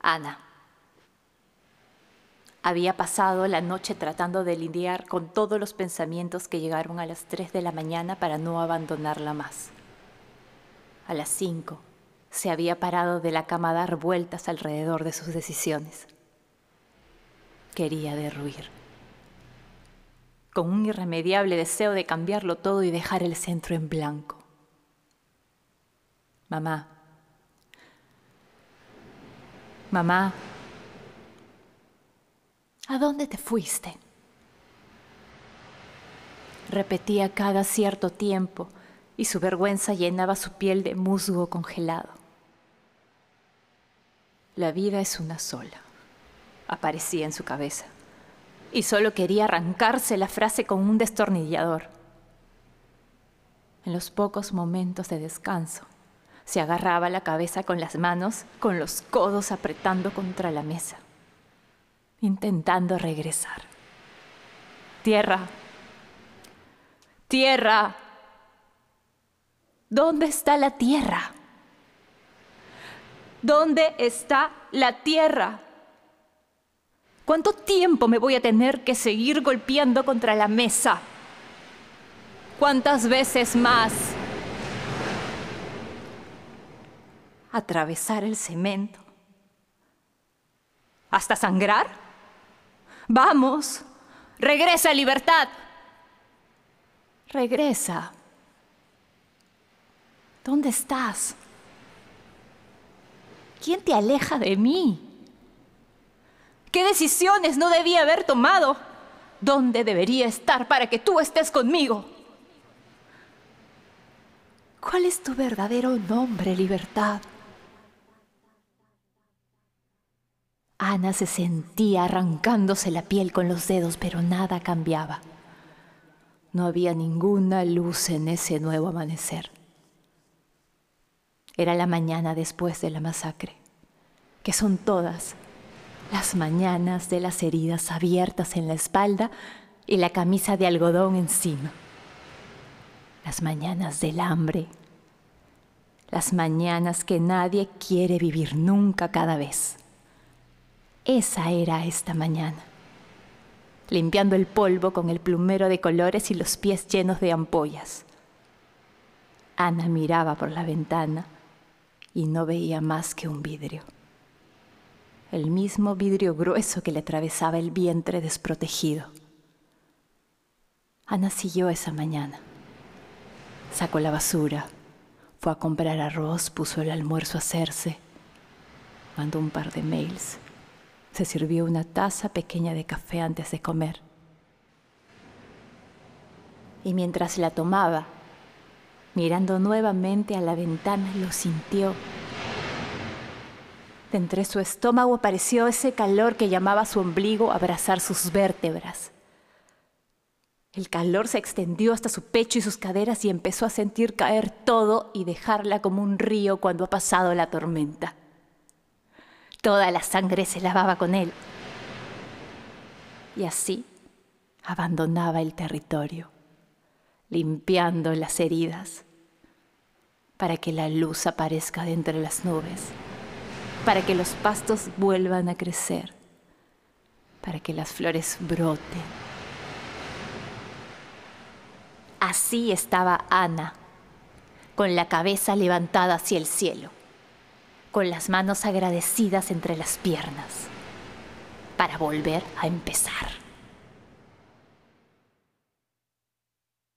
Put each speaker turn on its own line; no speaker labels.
Ana. Había pasado la noche tratando de lidiar con todos los pensamientos que llegaron a las 3 de la mañana para no abandonarla más. A las 5 se había parado de la cama a dar vueltas alrededor de sus decisiones. Quería derruir. Con un irremediable deseo de cambiarlo todo y dejar el centro en blanco. Mamá. Mamá. ¿A dónde te fuiste? Repetía cada cierto tiempo y su vergüenza llenaba su piel de musgo congelado. La vida es una sola, aparecía en su cabeza, y solo quería arrancarse la frase con un destornillador. En los pocos momentos de descanso, se agarraba la cabeza con las manos, con los codos apretando contra la mesa intentando regresar. Tierra, tierra, ¿dónde está la tierra? ¿Dónde está la tierra? ¿Cuánto tiempo me voy a tener que seguir golpeando contra la mesa? ¿Cuántas veces más? Atravesar el cemento. ¿Hasta sangrar? Vamos, regresa libertad. Regresa. ¿Dónde estás? ¿Quién te aleja de mí? ¿Qué decisiones no debía haber tomado? ¿Dónde debería estar para que tú estés conmigo? ¿Cuál es tu verdadero nombre, libertad? Ana se sentía arrancándose la piel con los dedos, pero nada cambiaba. No había ninguna luz en ese nuevo amanecer. Era la mañana después de la masacre, que son todas las mañanas de las heridas abiertas en la espalda y la camisa de algodón encima. Las mañanas del hambre. Las mañanas que nadie quiere vivir nunca cada vez. Esa era esta mañana, limpiando el polvo con el plumero de colores y los pies llenos de ampollas. Ana miraba por la ventana y no veía más que un vidrio. El mismo vidrio grueso que le atravesaba el vientre desprotegido. Ana siguió esa mañana. Sacó la basura, fue a comprar arroz, puso el almuerzo a hacerse, mandó un par de mails se sirvió una taza pequeña de café antes de comer. Y mientras la tomaba, mirando nuevamente a la ventana, lo sintió. De entre su estómago apareció ese calor que llamaba su ombligo a abrazar sus vértebras. El calor se extendió hasta su pecho y sus caderas y empezó a sentir caer todo y dejarla como un río cuando ha pasado la tormenta. Toda la sangre se lavaba con él. Y así abandonaba el territorio, limpiando las heridas, para que la luz aparezca de entre las nubes, para que los pastos vuelvan a crecer, para que las flores broten. Así estaba Ana, con la cabeza levantada hacia el cielo con las manos agradecidas entre las piernas, para volver a empezar.